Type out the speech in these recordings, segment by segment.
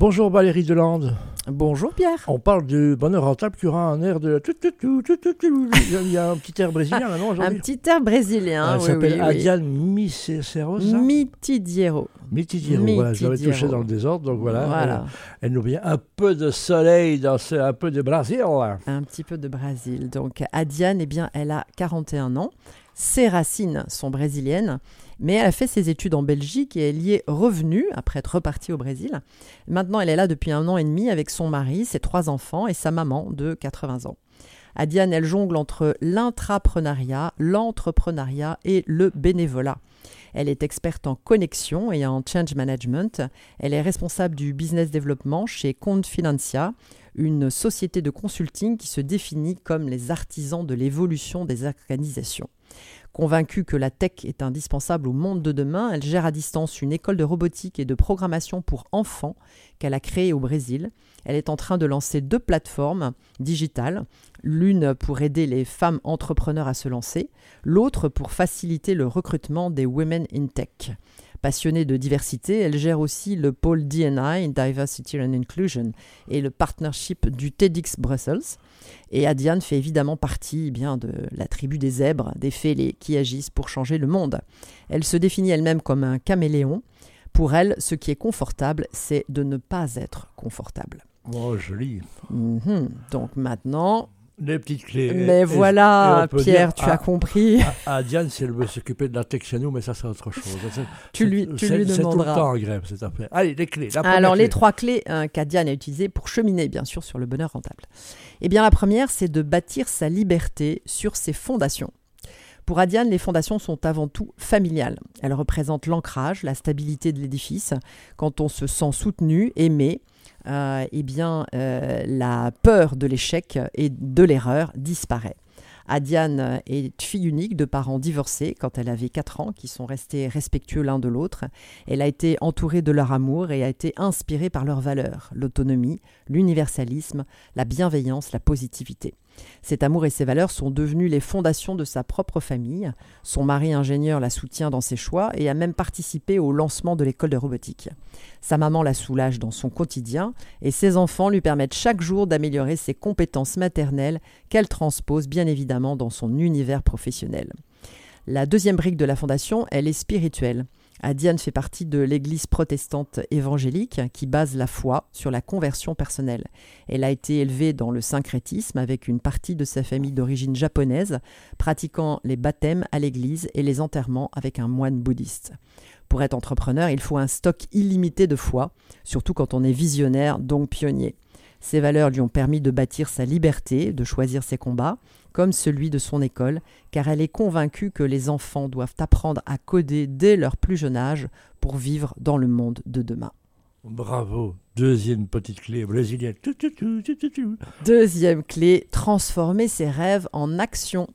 Bonjour Valérie Delande. Bonjour Pierre. On parle du bonheur rentable qui aura un air de. Il y a un petit air brésilien là, non Un petit air brésilien. Elle oui, s'appelle oui, oui. Adiane Micero, ça Mitidiero. Mitidiero, voilà, je l'avais Mitidiero. touché dans le désordre, donc voilà. Voilà. Elle, elle nous vient un peu de soleil, dans ce, un peu de Brésil. Un petit peu de Brésil. Donc Adiane, eh bien, elle a 41 ans. Ses racines sont brésiliennes, mais elle a fait ses études en Belgique et elle y est revenue après être repartie au Brésil. Maintenant, elle est là depuis un an et demi avec son mari, ses trois enfants et sa maman de 80 ans. Adiane, elle jongle entre l'intrapreneuriat, l'entrepreneuriat et le bénévolat. Elle est experte en connexion et en change management. Elle est responsable du business développement chez Compte Financia, une société de consulting qui se définit comme les artisans de l'évolution des organisations. Convaincue que la tech est indispensable au monde de demain, elle gère à distance une école de robotique et de programmation pour enfants qu'elle a créée au Brésil. Elle est en train de lancer deux plateformes digitales, l'une pour aider les femmes entrepreneurs à se lancer, l'autre pour faciliter le recrutement des Women in Tech. Passionnée de diversité, elle gère aussi le pôle DNI, Diversity and Inclusion, et le partnership du TEDx Brussels. Et Adiane fait évidemment partie eh bien, de la tribu des zèbres, des fêlés qui agissent pour changer le monde. Elle se définit elle-même comme un caméléon. Pour elle, ce qui est confortable, c'est de ne pas être confortable. Oh, joli. Mhm. Donc maintenant, Les petites clés. mais Et- voilà, et Pierre, tu as compris. ah, Diane, si elle veut s'occuper de la tech chez nous, mais ça, c'est autre chose. Tu lui, tu lui C'est tout le demanderas. temps en grève, cette affaire. Allez, les clés. la Alors, les trois clés hein, qu'Adiane a utilisées pour cheminer, bien sûr, sur le bonheur rentable. Eh bien, la première, c'est de bâtir sa liberté sur ses fondations. Pour Adiane, les fondations sont avant tout familiales. Elles représentent l'ancrage, la stabilité de l'édifice. Quand on se sent soutenu, aimé, euh, eh bien, euh, la peur de l'échec et de l'erreur disparaît. Adiane est fille unique de parents divorcés quand elle avait 4 ans, qui sont restés respectueux l'un de l'autre. Elle a été entourée de leur amour et a été inspirée par leurs valeurs, l'autonomie, l'universalisme, la bienveillance, la positivité. Cet amour et ces valeurs sont devenus les fondations de sa propre famille. Son mari ingénieur la soutient dans ses choix et a même participé au lancement de l'école de robotique. Sa maman la soulage dans son quotidien et ses enfants lui permettent chaque jour d'améliorer ses compétences maternelles qu'elle transpose bien évidemment dans son univers professionnel. La deuxième brique de la fondation, elle est spirituelle. Adiane fait partie de l'église protestante évangélique qui base la foi sur la conversion personnelle. Elle a été élevée dans le syncrétisme avec une partie de sa famille d'origine japonaise, pratiquant les baptêmes à l'église et les enterrements avec un moine bouddhiste. Pour être entrepreneur, il faut un stock illimité de foi, surtout quand on est visionnaire, donc pionnier. Ces valeurs lui ont permis de bâtir sa liberté, de choisir ses combats, comme celui de son école, car elle est convaincue que les enfants doivent apprendre à coder dès leur plus jeune âge pour vivre dans le monde de demain. Bravo. Deuxième petite clé brésilienne. Deuxième clé, transformer ses rêves en action.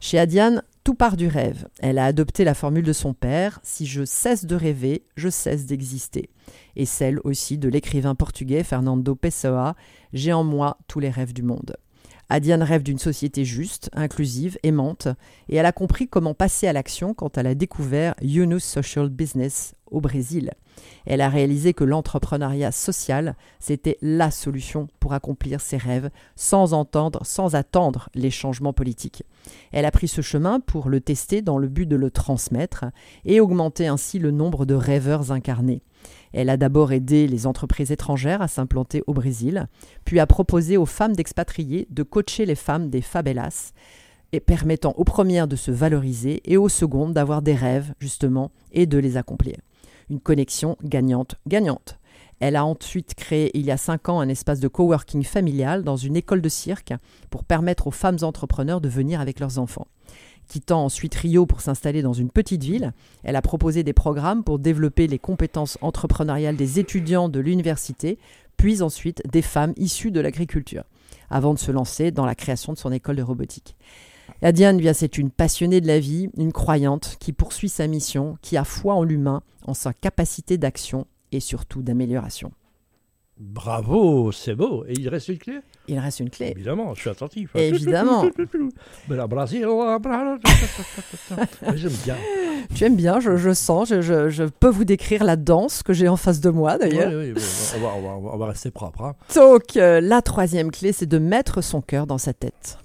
Chez Adiane, tout part du rêve. Elle a adopté la formule de son père Si je cesse de rêver, je cesse d'exister. Et celle aussi de l'écrivain portugais Fernando Pessoa J'ai en moi tous les rêves du monde. Adiane rêve d'une société juste, inclusive, aimante, et elle a compris comment passer à l'action quand elle a découvert Yunus Social Business au Brésil. Elle a réalisé que l'entrepreneuriat social, c'était la solution pour accomplir ses rêves sans entendre, sans attendre les changements politiques. Elle a pris ce chemin pour le tester dans le but de le transmettre et augmenter ainsi le nombre de rêveurs incarnés. Elle a d'abord aidé les entreprises étrangères à s'implanter au Brésil, puis a proposé aux femmes d'expatriés de coacher les femmes des favelas, et permettant aux premières de se valoriser et aux secondes d'avoir des rêves, justement, et de les accomplir. Une connexion gagnante-gagnante. Elle a ensuite créé il y a cinq ans un espace de coworking familial dans une école de cirque pour permettre aux femmes entrepreneurs de venir avec leurs enfants. Quittant ensuite Rio pour s'installer dans une petite ville, elle a proposé des programmes pour développer les compétences entrepreneuriales des étudiants de l'université, puis ensuite des femmes issues de l'agriculture, avant de se lancer dans la création de son école de robotique. La Diane, bien, c'est une passionnée de la vie, une croyante qui poursuit sa mission, qui a foi en l'humain, en sa capacité d'action et surtout d'amélioration. Bravo, c'est beau. Et il reste une clé? Il reste une clé. Évidemment, je suis attentif. Évidemment. Mais la Brésil, j'aime bien. Tu aimes bien, je, je sens, je, je- je peux vous décrire la danse que j'ai en face de moi d'ailleurs. Oui, oui, oui, on, va, on va- on va- on va rester propre. hein. Donc, euh, la troisième clé, c'est de mettre son cœur dans sa tête.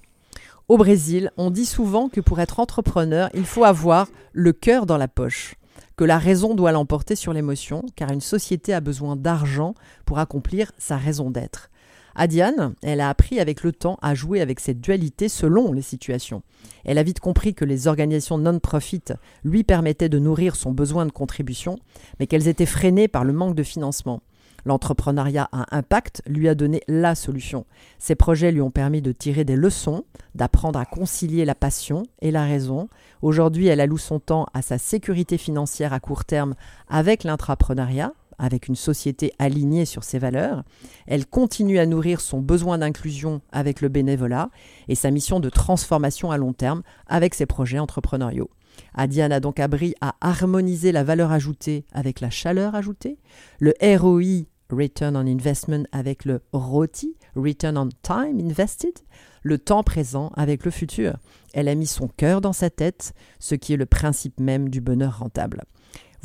Au Brésil, on dit souvent que pour être entrepreneur, il faut avoir le cœur dans la poche, que la raison doit l'emporter sur l'émotion, car une société a besoin d'argent pour accomplir sa raison d'être. Adiane, elle a appris avec le temps à jouer avec cette dualité selon les situations. Elle a vite compris que les organisations non-profit lui permettaient de nourrir son besoin de contribution, mais qu'elles étaient freinées par le manque de financement. L'entrepreneuriat à impact lui a donné la solution. Ses projets lui ont permis de tirer des leçons, d'apprendre à concilier la passion et la raison. Aujourd'hui, elle alloue son temps à sa sécurité financière à court terme avec l'intrapreneuriat, avec une société alignée sur ses valeurs. Elle continue à nourrir son besoin d'inclusion avec le bénévolat et sa mission de transformation à long terme avec ses projets entrepreneuriaux. Adiane a donc appris à harmoniser la valeur ajoutée avec la chaleur ajoutée, le ROI, Return on Investment, avec le ROTI, Return on Time Invested, le temps présent avec le futur. Elle a mis son cœur dans sa tête, ce qui est le principe même du bonheur rentable.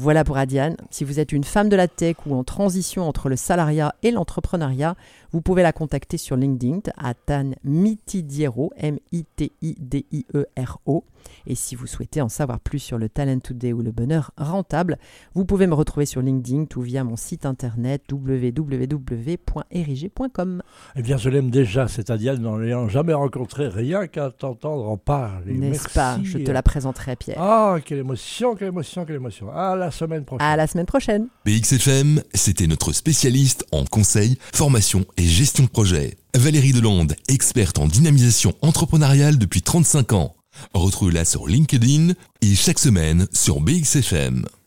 Voilà pour Adiane. Si vous êtes une femme de la tech ou en transition entre le salariat et l'entrepreneuriat, vous pouvez la contacter sur LinkedIn à Tan Mitidiero, M-I-T-I-D-I-E-R-O. Et si vous souhaitez en savoir plus sur le Talent Today ou le bonheur rentable, vous pouvez me retrouver sur LinkedIn ou via mon site internet www.erige.com. Eh bien, je l'aime déjà, cette Adiane, en l'ayant jamais rencontrée, rien qu'à t'entendre en parler. N'est-ce Merci. pas? Je te la présenterai, Pierre. Ah, quelle émotion, quelle émotion, quelle émotion. À la semaine prochaine. À la semaine prochaine. BXFM, c'était notre spécialiste en conseil, formation et gestion de projet. Valérie Delande, experte en dynamisation entrepreneuriale depuis 35 ans. Retrouvez-la sur LinkedIn et chaque semaine sur BXFM.